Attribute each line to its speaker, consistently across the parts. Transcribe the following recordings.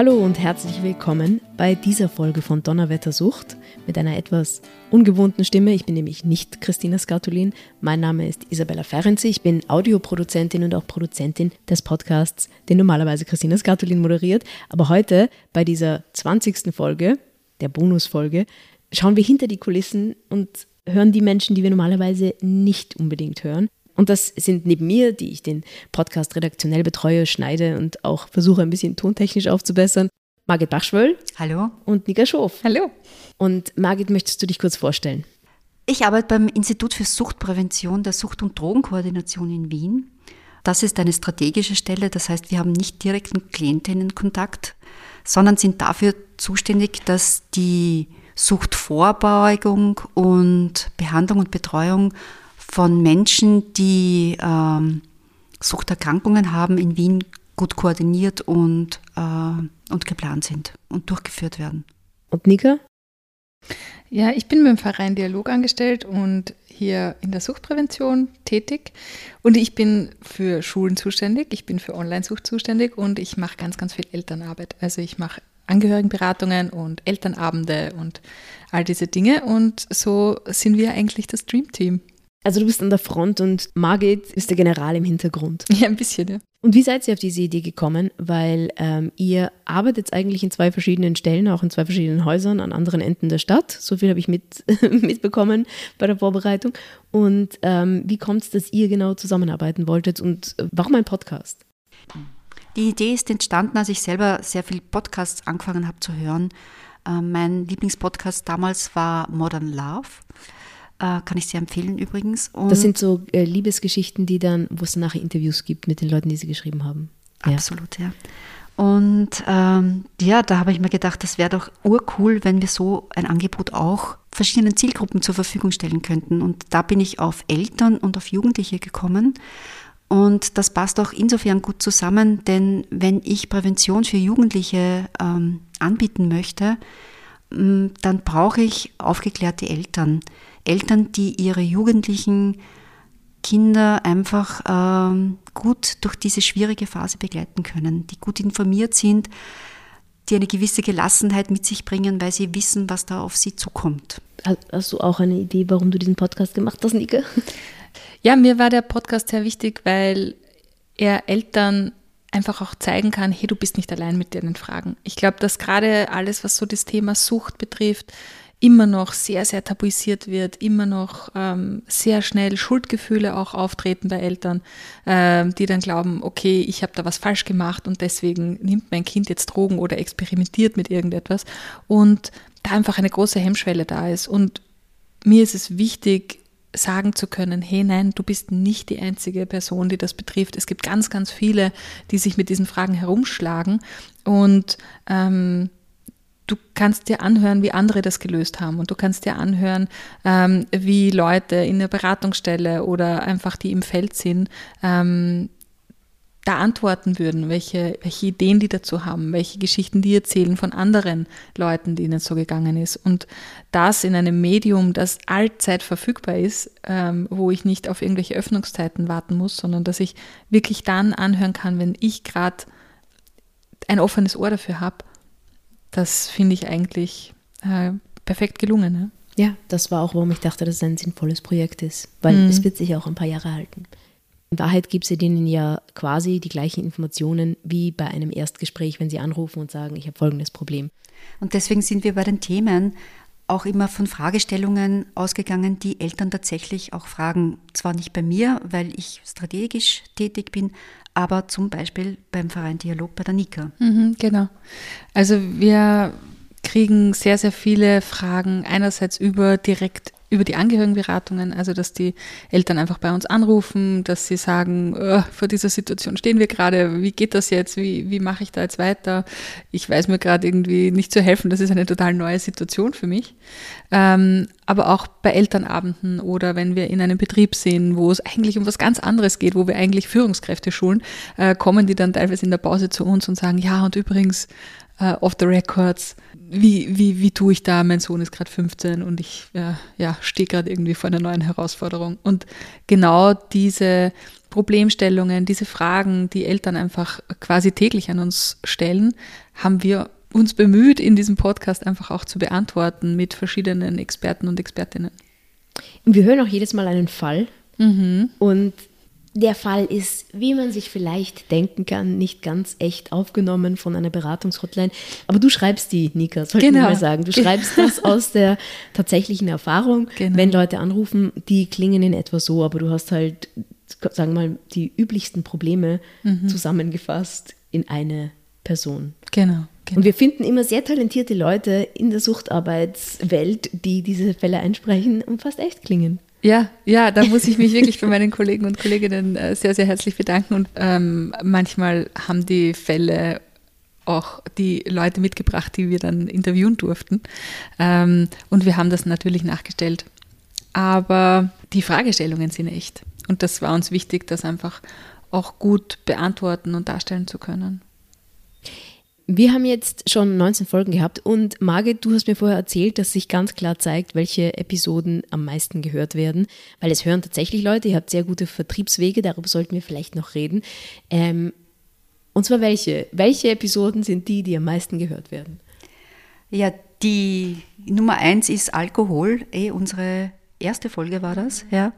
Speaker 1: Hallo und herzlich willkommen bei dieser Folge von Donnerwettersucht mit einer etwas ungewohnten Stimme. Ich bin nämlich nicht Christina Skatulin. Mein Name ist Isabella Ferenczi. Ich bin Audioproduzentin und auch Produzentin des Podcasts, den normalerweise Christina Skatulin moderiert. Aber heute bei dieser 20. Folge, der Bonusfolge, schauen wir hinter die Kulissen und hören die Menschen, die wir normalerweise nicht unbedingt hören. Und das sind neben mir, die ich den Podcast redaktionell betreue, schneide und auch versuche ein bisschen tontechnisch aufzubessern, Margit Bachschwöll.
Speaker 2: Hallo.
Speaker 1: Und Nika Schof.
Speaker 2: Hallo.
Speaker 1: Und Margit, möchtest du dich kurz vorstellen?
Speaker 2: Ich arbeite beim Institut für Suchtprävention der Sucht- und Drogenkoordination in Wien. Das ist eine strategische Stelle, das heißt, wir haben nicht direkten Klientinnenkontakt, sondern sind dafür zuständig, dass die Suchtvorbeugung und Behandlung und Betreuung von Menschen, die ähm, Suchterkrankungen haben, in Wien gut koordiniert und, äh, und geplant sind und durchgeführt werden.
Speaker 1: Und Nika?
Speaker 3: Ja, ich bin beim Verein Dialog angestellt und hier in der Suchtprävention tätig. Und ich bin für Schulen zuständig, ich bin für Online-Sucht zuständig und ich mache ganz, ganz viel Elternarbeit. Also ich mache Angehörigenberatungen und Elternabende und all diese Dinge. Und so sind wir eigentlich das Dream Team.
Speaker 1: Also du bist an der Front und Margit ist der General im Hintergrund.
Speaker 3: Ja, ein bisschen, ja.
Speaker 1: Und wie seid ihr auf diese Idee gekommen? Weil ähm, ihr arbeitet eigentlich in zwei verschiedenen Stellen, auch in zwei verschiedenen Häusern an anderen Enden der Stadt. So viel habe ich mit, mitbekommen bei der Vorbereitung. Und ähm, wie kommt es, dass ihr genau zusammenarbeiten wolltet und warum ein Podcast?
Speaker 2: Die Idee ist entstanden, als ich selber sehr viel Podcasts angefangen habe zu hören. Äh, mein Lieblingspodcast damals war Modern Love. Äh, kann ich sehr empfehlen übrigens.
Speaker 1: Und das sind so äh, Liebesgeschichten, die dann, wo es nachher Interviews gibt mit den Leuten, die sie geschrieben haben.
Speaker 2: Absolut, ja. Und ähm, ja, da habe ich mir gedacht, das wäre doch urcool, wenn wir so ein Angebot auch verschiedenen Zielgruppen zur Verfügung stellen könnten. Und da bin ich auf Eltern und auf Jugendliche gekommen. Und das passt auch insofern gut zusammen, denn wenn ich Prävention für Jugendliche ähm, anbieten möchte, dann brauche ich aufgeklärte Eltern. Eltern, die ihre jugendlichen Kinder einfach ähm, gut durch diese schwierige Phase begleiten können, die gut informiert sind, die eine gewisse Gelassenheit mit sich bringen, weil sie wissen, was da auf sie zukommt.
Speaker 1: Hast du auch eine Idee, warum du diesen Podcast gemacht hast, Nike?
Speaker 3: Ja, mir war der Podcast sehr wichtig, weil er Eltern einfach auch zeigen kann, hey, du bist nicht allein mit deinen Fragen. Ich glaube, dass gerade alles, was so das Thema Sucht betrifft, immer noch sehr, sehr tabuisiert wird, immer noch ähm, sehr schnell Schuldgefühle auch auftreten bei Eltern, ähm, die dann glauben, okay, ich habe da was falsch gemacht und deswegen nimmt mein Kind jetzt Drogen oder experimentiert mit irgendetwas und da einfach eine große Hemmschwelle da ist. Und mir ist es wichtig, sagen zu können, hey nein, du bist nicht die einzige Person, die das betrifft. Es gibt ganz, ganz viele, die sich mit diesen Fragen herumschlagen und ähm, du kannst dir anhören, wie andere das gelöst haben und du kannst dir anhören, ähm, wie Leute in der Beratungsstelle oder einfach die im Feld sind, ähm, da antworten würden, welche, welche Ideen die dazu haben, welche Geschichten die erzählen von anderen Leuten, denen es so gegangen ist. Und das in einem Medium, das allzeit verfügbar ist, ähm, wo ich nicht auf irgendwelche Öffnungszeiten warten muss, sondern dass ich wirklich dann anhören kann, wenn ich gerade ein offenes Ohr dafür habe, das finde ich eigentlich äh, perfekt gelungen. Ne?
Speaker 1: Ja, das war auch, warum ich dachte, dass es ein sinnvolles Projekt ist, weil mhm. es wird sich auch ein paar Jahre halten. In Wahrheit gibt sie denen ja quasi die gleichen Informationen wie bei einem Erstgespräch, wenn sie anrufen und sagen, ich habe folgendes Problem.
Speaker 2: Und deswegen sind wir bei den Themen auch immer von Fragestellungen ausgegangen, die Eltern tatsächlich auch fragen. Zwar nicht bei mir, weil ich strategisch tätig bin, aber zum Beispiel beim Verein Dialog bei der Nika.
Speaker 3: Mhm, genau. Also wir kriegen sehr, sehr viele Fragen einerseits über direkt über die Angehörigenberatungen, also dass die Eltern einfach bei uns anrufen, dass sie sagen, oh, vor dieser Situation stehen wir gerade, wie geht das jetzt, wie, wie mache ich da jetzt weiter? Ich weiß mir gerade irgendwie nicht zu helfen, das ist eine total neue Situation für mich. Ähm, aber auch bei Elternabenden oder wenn wir in einem Betrieb sind, wo es eigentlich um was ganz anderes geht, wo wir eigentlich Führungskräfte schulen, äh, kommen die dann teilweise in der Pause zu uns und sagen, ja und übrigens, uh, off the records, wie, wie, wie tue ich da? Mein Sohn ist gerade 15 und ich äh, ja, stehe gerade irgendwie vor einer neuen Herausforderung. Und genau diese Problemstellungen, diese Fragen, die Eltern einfach quasi täglich an uns stellen, haben wir uns bemüht, in diesem Podcast einfach auch zu beantworten mit verschiedenen Experten und Expertinnen.
Speaker 1: Wir hören auch jedes Mal einen Fall. Mhm. Und der Fall ist, wie man sich vielleicht denken kann, nicht ganz echt aufgenommen von einer Beratungshotline. Aber du schreibst die, Nika, sollte genau. ich mal sagen. Du schreibst das aus der tatsächlichen Erfahrung. Genau. Wenn Leute anrufen, die klingen in etwa so, aber du hast halt, sagen wir mal, die üblichsten Probleme mhm. zusammengefasst in eine Person.
Speaker 3: Genau. Genau.
Speaker 1: Und wir finden immer sehr talentierte Leute in der Suchtarbeitswelt, die diese Fälle einsprechen und fast echt klingen.
Speaker 3: Ja, ja, da muss ich mich wirklich bei meinen Kollegen und Kolleginnen äh, sehr, sehr herzlich bedanken. Und ähm, manchmal haben die Fälle auch die Leute mitgebracht, die wir dann interviewen durften. Ähm, und wir haben das natürlich nachgestellt. Aber die Fragestellungen sind echt. Und das war uns wichtig, das einfach auch gut beantworten und darstellen zu können.
Speaker 1: Wir haben jetzt schon 19 Folgen gehabt und Margit, du hast mir vorher erzählt, dass sich ganz klar zeigt, welche Episoden am meisten gehört werden, weil es hören tatsächlich Leute, ihr habt sehr gute Vertriebswege, darüber sollten wir vielleicht noch reden. Ähm, und zwar welche? Welche Episoden sind die, die am meisten gehört werden?
Speaker 2: Ja, die Nummer eins ist Alkohol, eh unsere erste Folge war das, ja.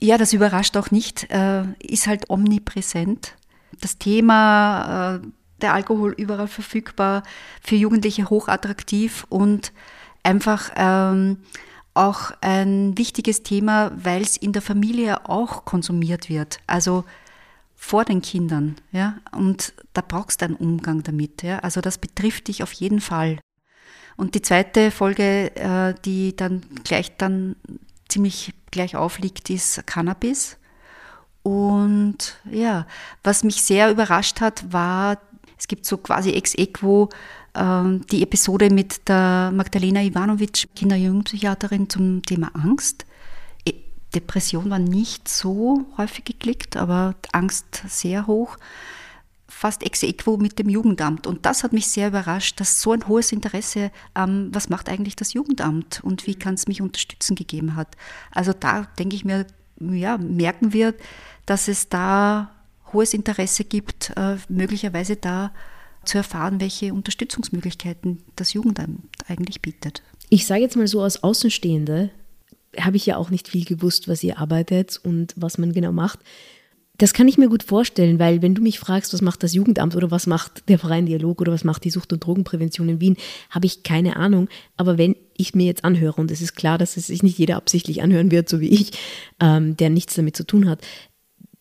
Speaker 2: Ja, das überrascht auch nicht, äh, ist halt omnipräsent. Das Thema äh, der Alkohol überall verfügbar, für Jugendliche hochattraktiv und einfach ähm, auch ein wichtiges Thema, weil es in der Familie auch konsumiert wird. Also vor den Kindern, ja, und da brauchst du einen Umgang damit, ja. Also das betrifft dich auf jeden Fall. Und die zweite Folge, äh, die dann gleich dann ziemlich gleich aufliegt, ist Cannabis. Und ja, was mich sehr überrascht hat, war es gibt so quasi ex equo äh, die Episode mit der Magdalena Ivanovic, Kinder- und Jugendpsychiaterin zum Thema Angst. E, Depression war nicht so häufig geklickt, aber Angst sehr hoch. Fast ex equo mit dem Jugendamt. Und das hat mich sehr überrascht, dass so ein hohes Interesse ähm, was macht eigentlich das Jugendamt und wie kann es mich unterstützen gegeben hat. Also da denke ich mir, ja, merken wir, dass es da hohes Interesse gibt, äh, möglicherweise da zu erfahren, welche Unterstützungsmöglichkeiten das Jugendamt eigentlich bietet.
Speaker 1: Ich sage jetzt mal so als Außenstehende, habe ich ja auch nicht viel gewusst, was ihr arbeitet und was man genau macht. Das kann ich mir gut vorstellen, weil wenn du mich fragst, was macht das Jugendamt oder was macht der Freien Dialog oder was macht die Sucht- und Drogenprävention in Wien, habe ich keine Ahnung. Aber wenn ich mir jetzt anhöre, und es ist klar, dass es sich nicht jeder absichtlich anhören wird, so wie ich, ähm, der nichts damit zu tun hat,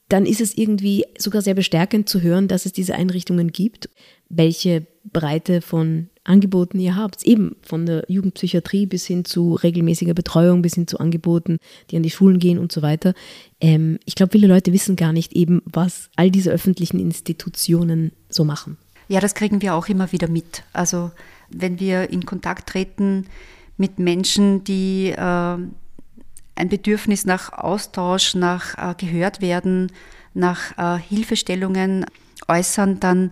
Speaker 1: dann ist es irgendwie sogar sehr bestärkend zu hören, dass es diese Einrichtungen gibt, welche Breite von Angeboten ihr habt. Eben von der Jugendpsychiatrie bis hin zu regelmäßiger Betreuung, bis hin zu Angeboten, die an die Schulen gehen und so weiter. Ähm, ich glaube, viele Leute wissen gar nicht eben, was all diese öffentlichen Institutionen so machen.
Speaker 2: Ja, das kriegen wir auch immer wieder mit. Also wenn wir in Kontakt treten mit Menschen, die äh, ein Bedürfnis nach Austausch, nach äh, gehört werden, nach äh, Hilfestellungen äußern, dann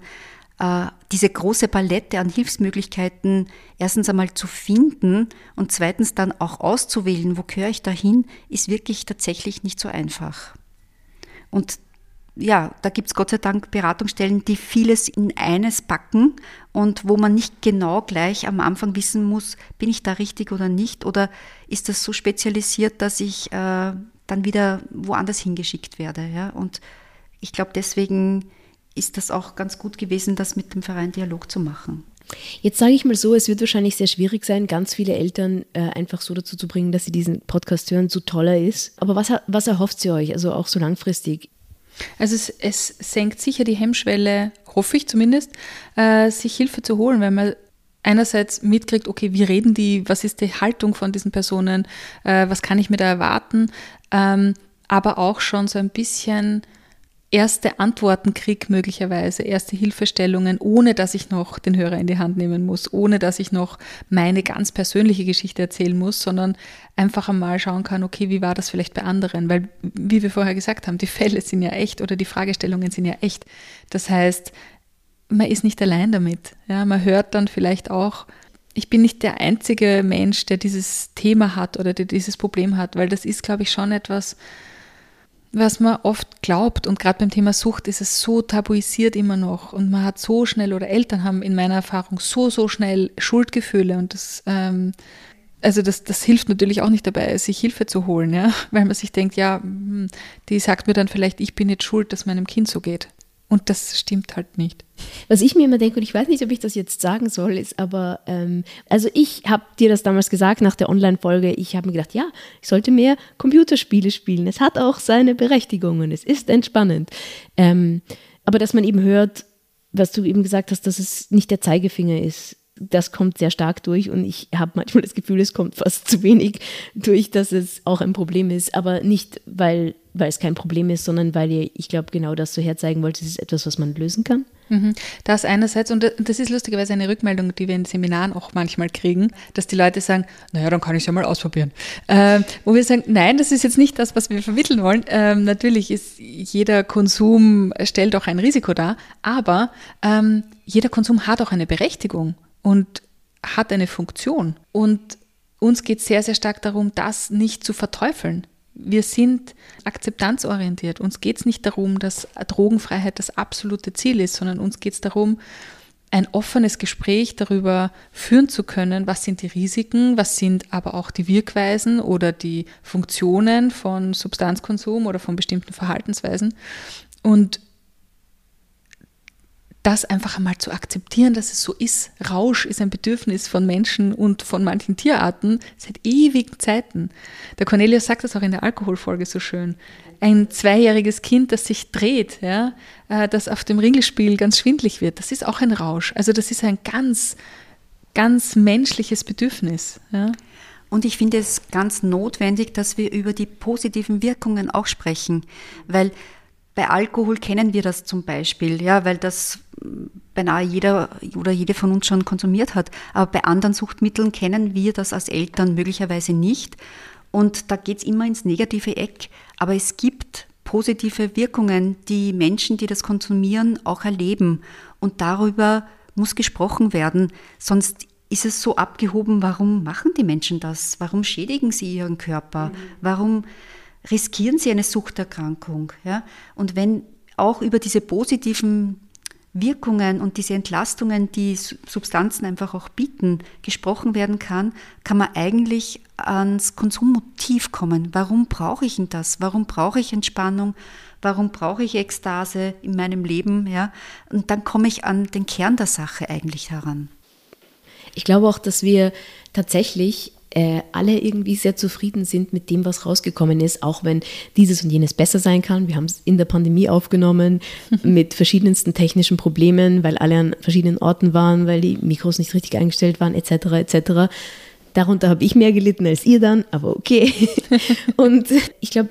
Speaker 2: äh, diese große Palette an Hilfsmöglichkeiten erstens einmal zu finden und zweitens dann auch auszuwählen, wo gehöre ich dahin, ist wirklich tatsächlich nicht so einfach. Und ja, da gibt es Gott sei Dank Beratungsstellen, die vieles in eines packen und wo man nicht genau gleich am Anfang wissen muss, bin ich da richtig oder nicht oder ist das so spezialisiert, dass ich äh, dann wieder woanders hingeschickt werde. Ja? Und ich glaube, deswegen ist das auch ganz gut gewesen, das mit dem Verein Dialog zu machen.
Speaker 1: Jetzt sage ich mal so, es wird wahrscheinlich sehr schwierig sein, ganz viele Eltern äh, einfach so dazu zu bringen, dass sie diesen Podcast hören, so toll er ist. Aber was, was erhofft sie euch, also auch so langfristig?
Speaker 3: Also es, es senkt sicher die Hemmschwelle, hoffe ich zumindest, äh, sich Hilfe zu holen, weil man einerseits mitkriegt, okay, wie reden die, was ist die Haltung von diesen Personen, äh, was kann ich mir da erwarten, ähm, aber auch schon so ein bisschen erste Antworten kriege, möglicherweise erste Hilfestellungen, ohne dass ich noch den Hörer in die Hand nehmen muss, ohne dass ich noch meine ganz persönliche Geschichte erzählen muss, sondern einfach einmal schauen kann, okay, wie war das vielleicht bei anderen? Weil, wie wir vorher gesagt haben, die Fälle sind ja echt oder die Fragestellungen sind ja echt. Das heißt, man ist nicht allein damit. Ja, man hört dann vielleicht auch, ich bin nicht der einzige Mensch, der dieses Thema hat oder der dieses Problem hat, weil das ist, glaube ich, schon etwas, was man oft glaubt. Und gerade beim Thema Sucht ist es so tabuisiert immer noch. Und man hat so schnell, oder Eltern haben in meiner Erfahrung so, so schnell Schuldgefühle. Und das, ähm, also das, das hilft natürlich auch nicht dabei, sich Hilfe zu holen, ja. Weil man sich denkt, ja, hm, die sagt mir dann vielleicht, ich bin jetzt schuld, dass meinem Kind so geht. Und das stimmt halt nicht.
Speaker 1: Was ich mir immer denke, und ich weiß nicht, ob ich das jetzt sagen soll, ist aber, ähm, also ich habe dir das damals gesagt nach der Online-Folge, ich habe mir gedacht, ja, ich sollte mehr Computerspiele spielen. Es hat auch seine Berechtigungen, es ist entspannend. Ähm, aber dass man eben hört, was du eben gesagt hast, dass es nicht der Zeigefinger ist, das kommt sehr stark durch und ich habe manchmal das Gefühl, es kommt fast zu wenig durch, dass es auch ein Problem ist, aber nicht, weil, weil es kein Problem ist, sondern weil ihr, ich glaube, genau das so herzeigen wollt, es ist etwas, was man lösen kann.
Speaker 3: Mhm. Das einerseits, und das ist lustigerweise eine Rückmeldung, die wir in Seminaren auch manchmal kriegen, dass die Leute sagen, naja, dann kann ich es ja mal ausprobieren. Ähm, wo wir sagen, nein, das ist jetzt nicht das, was wir vermitteln wollen. Ähm, natürlich ist jeder Konsum, stellt auch ein Risiko dar, aber ähm, jeder Konsum hat auch eine Berechtigung und hat eine Funktion. Und uns geht es sehr, sehr stark darum, das nicht zu verteufeln. Wir sind akzeptanzorientiert. Uns geht es nicht darum, dass Drogenfreiheit das absolute Ziel ist, sondern uns geht es darum, ein offenes Gespräch darüber führen zu können, was sind die Risiken, was sind aber auch die Wirkweisen oder die Funktionen von Substanzkonsum oder von bestimmten Verhaltensweisen. Und das einfach einmal zu akzeptieren, dass es so ist. Rausch ist ein Bedürfnis von Menschen und von manchen Tierarten seit ewigen Zeiten. Der Cornelius sagt das auch in der Alkoholfolge so schön. Ein zweijähriges Kind, das sich dreht, ja, äh, das auf dem Ringelspiel ganz schwindlig wird, das ist auch ein Rausch. Also das ist ein ganz, ganz menschliches Bedürfnis. Ja.
Speaker 2: Und ich finde es ganz notwendig, dass wir über die positiven Wirkungen auch sprechen, weil bei Alkohol kennen wir das zum Beispiel, ja, weil das beinahe jeder oder jede von uns schon konsumiert hat. Aber bei anderen Suchtmitteln kennen wir das als Eltern möglicherweise nicht. Und da geht es immer ins negative Eck. Aber es gibt positive Wirkungen, die Menschen, die das konsumieren, auch erleben. Und darüber muss gesprochen werden. Sonst ist es so abgehoben, warum machen die Menschen das? Warum schädigen sie ihren Körper? Warum riskieren sie eine Suchterkrankung. Ja? Und wenn auch über diese positiven Wirkungen und diese Entlastungen, die Substanzen einfach auch bieten, gesprochen werden kann, kann man eigentlich ans Konsummotiv kommen. Warum brauche ich denn das? Warum brauche ich Entspannung? Warum brauche ich Ekstase in meinem Leben? Ja? Und dann komme ich an den Kern der Sache eigentlich heran.
Speaker 1: Ich glaube auch, dass wir tatsächlich äh, alle irgendwie sehr zufrieden sind mit dem, was rausgekommen ist, auch wenn dieses und jenes besser sein kann. Wir haben es in der Pandemie aufgenommen mit verschiedensten technischen Problemen, weil alle an verschiedenen Orten waren, weil die Mikros nicht richtig eingestellt waren, etc. etc. Darunter habe ich mehr gelitten als ihr dann, aber okay. und ich glaube,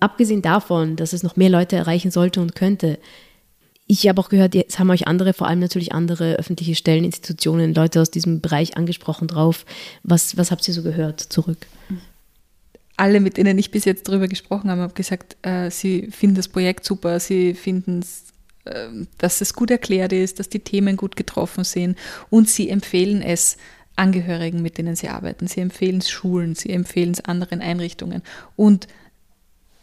Speaker 1: abgesehen davon, dass es noch mehr Leute erreichen sollte und könnte, ich habe auch gehört, jetzt haben euch andere, vor allem natürlich andere öffentliche Stellen, Institutionen, Leute aus diesem Bereich angesprochen drauf. Was, was habt ihr so gehört zurück?
Speaker 3: Alle, mit denen ich bis jetzt darüber gesprochen habe, haben gesagt, äh, sie finden das Projekt super, sie finden es äh, dass es gut erklärt ist, dass die Themen gut getroffen sind und sie empfehlen es Angehörigen, mit denen sie arbeiten. Sie empfehlen es Schulen, sie empfehlen es anderen Einrichtungen. Und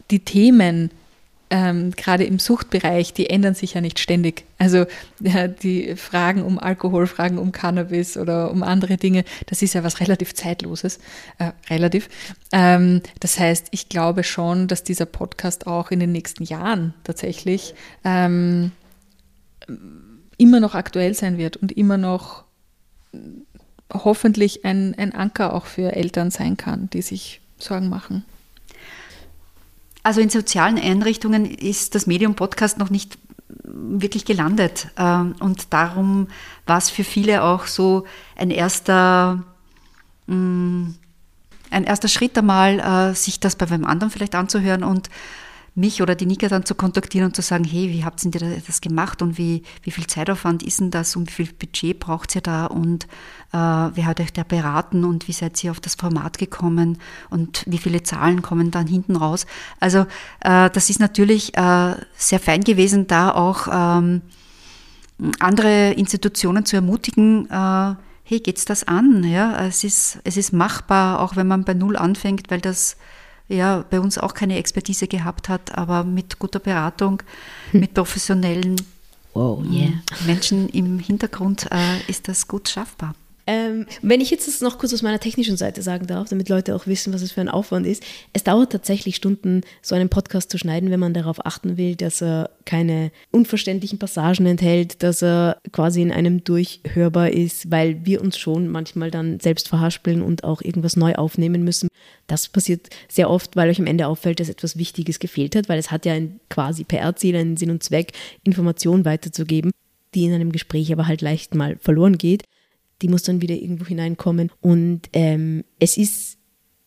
Speaker 3: die Themen, ähm, gerade im Suchtbereich, die ändern sich ja nicht ständig. Also ja, die Fragen um Alkohol, Fragen um Cannabis oder um andere Dinge, das ist ja was relativ Zeitloses, äh, relativ. Ähm, das heißt, ich glaube schon, dass dieser Podcast auch in den nächsten Jahren tatsächlich ähm, immer noch aktuell sein wird und immer noch hoffentlich ein, ein Anker auch für Eltern sein kann, die sich Sorgen machen.
Speaker 2: Also in sozialen Einrichtungen ist das Medium Podcast noch nicht wirklich gelandet. Ähm, und darum war es für viele auch so ein erster, mm, ein erster Schritt einmal, äh, sich das bei einem anderen vielleicht anzuhören und mich oder die Nika dann zu kontaktieren und zu sagen, hey, wie habt ihr das gemacht und wie, wie viel Zeitaufwand ist denn das und wie viel Budget braucht ihr da und äh, wer hat euch da beraten und wie seid ihr auf das Format gekommen und wie viele Zahlen kommen dann hinten raus. Also äh, das ist natürlich äh, sehr fein gewesen, da auch ähm, andere Institutionen zu ermutigen, äh, hey, geht's das an? Ja, es ist, es ist machbar, auch wenn man bei Null anfängt, weil das ja bei uns auch keine Expertise gehabt hat, aber mit guter Beratung, mit professionellen
Speaker 1: Wow, yeah.
Speaker 2: Menschen im Hintergrund äh, ist das gut schaffbar.
Speaker 1: Ähm, wenn ich jetzt das noch kurz aus meiner technischen Seite sagen darf, damit Leute auch wissen, was es für ein Aufwand ist. Es dauert tatsächlich Stunden, so einen Podcast zu schneiden, wenn man darauf achten will, dass er keine unverständlichen Passagen enthält, dass er quasi in einem durchhörbar ist, weil wir uns schon manchmal dann selbst verhaspeln und auch irgendwas neu aufnehmen müssen. Das passiert sehr oft, weil euch am Ende auffällt, dass etwas Wichtiges gefehlt hat, weil es hat ja ein quasi PR-Ziel, einen Sinn und Zweck, Informationen weiterzugeben, die in einem Gespräch aber halt leicht mal verloren geht die muss dann wieder irgendwo hineinkommen. Und ähm, es ist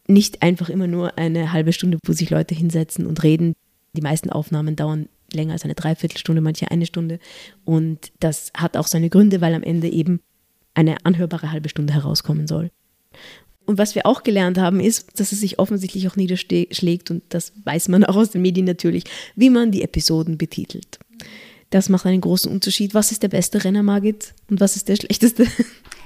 Speaker 1: nicht einfach immer nur eine halbe Stunde, wo sich Leute hinsetzen und reden. Die meisten Aufnahmen dauern länger als eine Dreiviertelstunde, manche eine Stunde. Und das hat auch seine Gründe, weil am Ende eben eine anhörbare halbe Stunde herauskommen soll. Und was wir auch gelernt haben, ist, dass es sich offensichtlich auch niederschlägt, und das weiß man auch aus den Medien natürlich, wie man die Episoden betitelt. Das macht einen großen Unterschied. Was ist der beste Renner, Margit? Und was ist der schlechteste?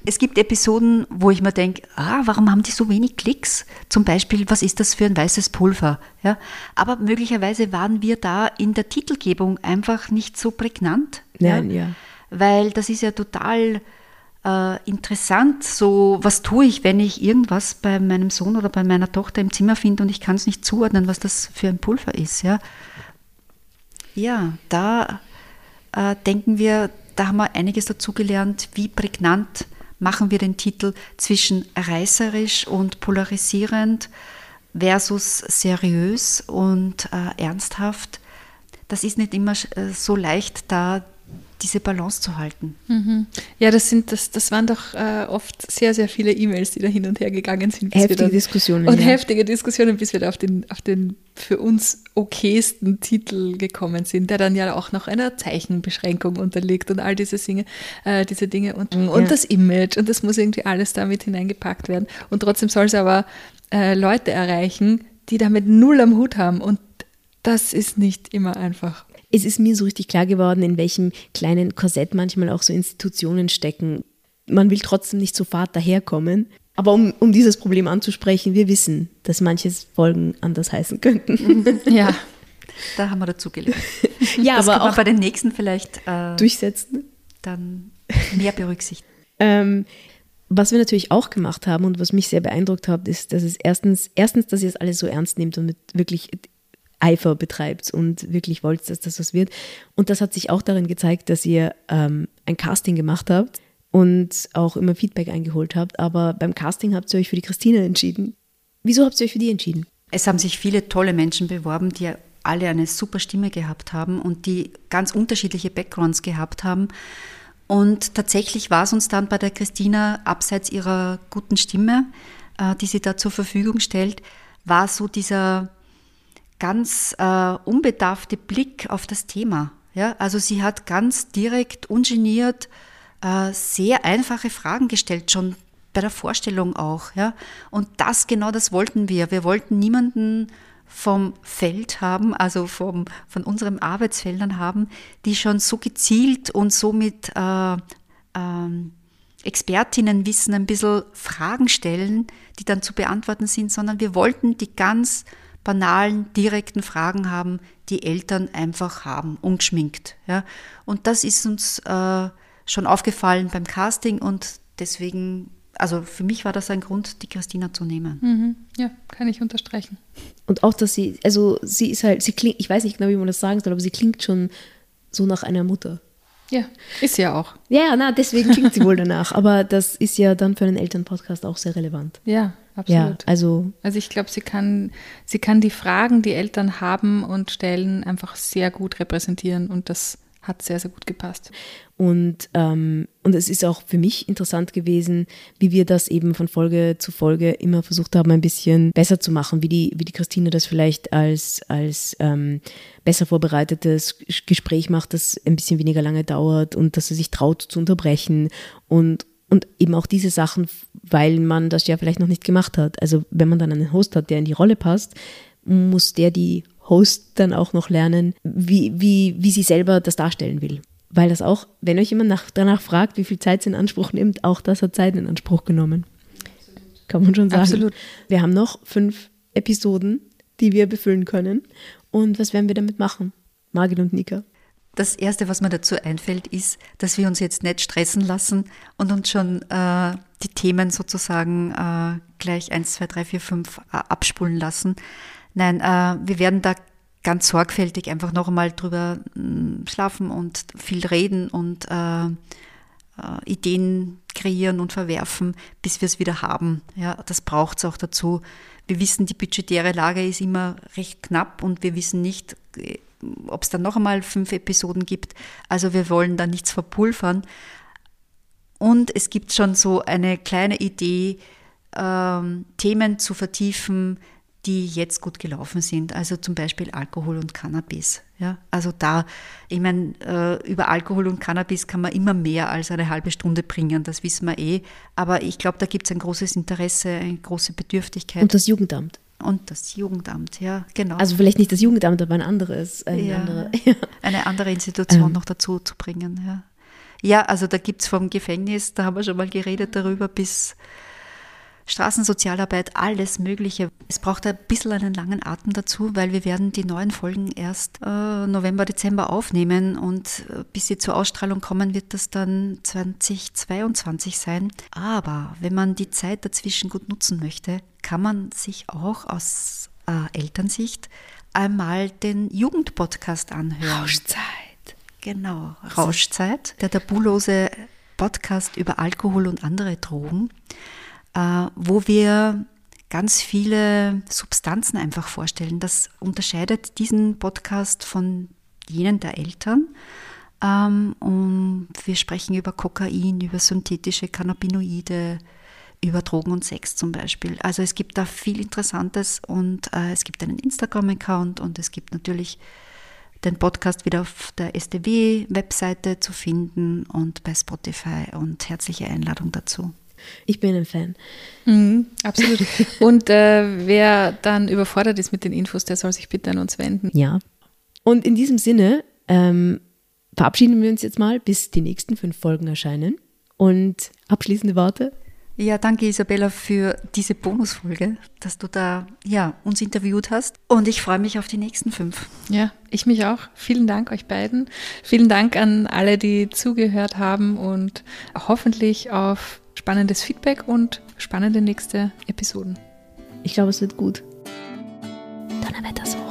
Speaker 2: Es gibt Episoden, wo ich mir denke, ah, warum haben die so wenig Klicks? Zum Beispiel, was ist das für ein weißes Pulver? Ja, aber möglicherweise waren wir da in der Titelgebung einfach nicht so prägnant.
Speaker 1: Nein, ja. ja.
Speaker 2: Weil das ist ja total äh, interessant. So, was tue ich, wenn ich irgendwas bei meinem Sohn oder bei meiner Tochter im Zimmer finde und ich kann es nicht zuordnen, was das für ein Pulver ist? Ja, ja da äh, denken wir, da haben wir einiges dazugelernt, wie prägnant machen wir den Titel zwischen reißerisch und polarisierend versus seriös und äh, ernsthaft. Das ist nicht immer äh, so leicht, da diese Balance zu halten.
Speaker 3: Mhm. Ja, das sind das, das waren doch äh, oft sehr, sehr viele E-Mails, die da hin und her gegangen sind.
Speaker 1: Heftige dann, Diskussionen.
Speaker 3: Und ja. heftige Diskussionen, bis wir da auf den, auf den für uns okaysten Titel gekommen sind, der dann ja auch noch einer Zeichenbeschränkung unterliegt und all diese Dinge, äh, diese Dinge und, und ja. das Image und das muss irgendwie alles damit hineingepackt werden. Und trotzdem soll es aber äh, Leute erreichen, die damit null am Hut haben und das ist nicht immer einfach
Speaker 1: es ist mir so richtig klar geworden, in welchem kleinen Korsett manchmal auch so Institutionen stecken. Man will trotzdem nicht so fad daherkommen. Aber um, um dieses Problem anzusprechen, wir wissen, dass manche Folgen anders heißen könnten.
Speaker 2: Ja, da haben wir dazu gelernt.
Speaker 1: ja, das aber auch
Speaker 2: bei den nächsten vielleicht
Speaker 1: äh, durchsetzen.
Speaker 2: Dann mehr berücksichtigen.
Speaker 1: ähm, was wir natürlich auch gemacht haben und was mich sehr beeindruckt hat, ist, dass es erstens, erstens, dass ihr es alles so ernst nehmt und mit wirklich Eifer betreibt und wirklich wollt, dass das was wird. Und das hat sich auch darin gezeigt, dass ihr ähm, ein Casting gemacht habt und auch immer Feedback eingeholt habt. Aber beim Casting habt ihr euch für die Christine entschieden. Wieso habt ihr euch für die entschieden?
Speaker 2: Es haben sich viele tolle Menschen beworben, die alle eine super Stimme gehabt haben und die ganz unterschiedliche Backgrounds gehabt haben. Und tatsächlich war es uns dann bei der Christina, abseits ihrer guten Stimme, äh, die sie da zur Verfügung stellt, war so dieser ganz äh, unbedarfte Blick auf das Thema. Ja? Also sie hat ganz direkt, ungeniert, äh, sehr einfache Fragen gestellt, schon bei der Vorstellung auch. Ja? Und das genau das wollten wir. Wir wollten niemanden vom Feld haben, also vom, von unseren Arbeitsfeldern haben, die schon so gezielt und so mit äh, ähm, Expertinnenwissen ein bisschen Fragen stellen, die dann zu beantworten sind, sondern wir wollten die ganz banalen, direkten Fragen haben, die Eltern einfach haben, ungeschminkt. Ja. Und das ist uns äh, schon aufgefallen beim Casting und deswegen, also für mich war das ein Grund, die Christina zu nehmen.
Speaker 3: Mhm. Ja, kann ich unterstreichen.
Speaker 1: Und auch, dass sie, also sie ist halt, sie klingt, ich weiß nicht genau, wie man das sagen soll, aber sie klingt schon so nach einer Mutter.
Speaker 3: Ja, ist ja auch.
Speaker 1: Ja, na, deswegen klingt sie wohl danach. Aber das ist ja dann für einen Elternpodcast auch sehr relevant.
Speaker 3: Ja, absolut.
Speaker 1: Ja, also,
Speaker 3: also ich glaube, sie kann, sie kann die Fragen, die Eltern haben und stellen, einfach sehr gut repräsentieren und das hat sehr, sehr gut gepasst.
Speaker 1: Und, ähm, und es ist auch für mich interessant gewesen, wie wir das eben von Folge zu Folge immer versucht haben, ein bisschen besser zu machen, wie die, wie die Christine das vielleicht als, als ähm, besser vorbereitetes Gespräch macht, das ein bisschen weniger lange dauert und dass sie sich traut zu unterbrechen und, und eben auch diese Sachen, weil man das ja vielleicht noch nicht gemacht hat. Also wenn man dann einen Host hat, der in die Rolle passt, muss der die Host dann auch noch lernen, wie, wie, wie sie selber das darstellen will. Weil das auch, wenn euch jemand nach, danach fragt, wie viel Zeit es in Anspruch nimmt, auch das hat Zeit in Anspruch genommen. Absolut. Kann man schon sagen.
Speaker 3: Absolut.
Speaker 1: Wir haben noch fünf Episoden die wir befüllen können. Und was werden wir damit machen? Margit und Nika.
Speaker 2: Das Erste, was mir dazu einfällt, ist, dass wir uns jetzt nicht stressen lassen und uns schon äh, die Themen sozusagen äh, gleich 1, 2, 3, 4, 5 äh, abspulen lassen. Nein, äh, wir werden da ganz sorgfältig einfach noch einmal drüber mm, schlafen und viel reden und äh, äh, Ideen kreieren und verwerfen, bis wir es wieder haben. Ja, das braucht es auch dazu. Wir wissen, die budgetäre Lage ist immer recht knapp und wir wissen nicht, äh, ob es dann noch einmal fünf Episoden gibt. Also wir wollen da nichts verpulvern. Und es gibt schon so eine kleine Idee, ähm, Themen zu vertiefen, die jetzt gut gelaufen sind. Also zum Beispiel Alkohol und Cannabis. Ja, also da, ich meine, äh, über Alkohol und Cannabis kann man immer mehr als eine halbe Stunde bringen, das wissen wir eh. Aber ich glaube, da gibt es ein großes Interesse, eine große Bedürftigkeit.
Speaker 1: Und das Jugendamt.
Speaker 2: Und das Jugendamt, ja, genau.
Speaker 1: Also vielleicht nicht das Jugendamt, aber ein anderes. Ein
Speaker 2: ja,
Speaker 1: andere,
Speaker 2: ja. Eine andere Institution
Speaker 1: ähm.
Speaker 2: noch dazu zu bringen, ja. Ja, also da gibt es vom Gefängnis, da haben wir schon mal geredet darüber, bis Straßensozialarbeit, alles Mögliche. Es braucht ein bisschen einen langen Atem dazu, weil wir werden die neuen Folgen erst äh, November, Dezember aufnehmen und äh, bis sie zur Ausstrahlung kommen, wird das dann 2022 sein. Aber wenn man die Zeit dazwischen gut nutzen möchte, kann man sich auch aus äh, Elternsicht einmal den Jugendpodcast anhören.
Speaker 1: Rauschzeit.
Speaker 2: Genau, Rauschzeit, der tabulose Podcast über Alkohol und andere Drogen. Äh, wo wir ganz viele Substanzen einfach vorstellen. Das unterscheidet diesen Podcast von jenen der Eltern. Ähm, und wir sprechen über Kokain, über synthetische Cannabinoide, über Drogen und Sex zum Beispiel. Also es gibt da viel Interessantes und äh, es gibt einen Instagram-Account und es gibt natürlich den Podcast wieder auf der STW-Webseite zu finden und bei Spotify und herzliche Einladung dazu.
Speaker 1: Ich bin ein Fan.
Speaker 3: Mhm, absolut. Und äh, wer dann überfordert ist mit den Infos, der soll sich bitte an uns wenden.
Speaker 1: Ja. Und in diesem Sinne ähm, verabschieden wir uns jetzt mal, bis die nächsten fünf Folgen erscheinen. Und abschließende Worte.
Speaker 2: Ja, danke Isabella für diese Bonusfolge, dass du da ja, uns interviewt hast. Und ich freue mich auf die nächsten fünf.
Speaker 3: Ja, ich mich auch. Vielen Dank euch beiden. Vielen Dank an alle, die zugehört haben und hoffentlich auf spannendes Feedback und spannende nächste Episoden.
Speaker 1: Ich glaube, es wird gut. Donnerwetter so.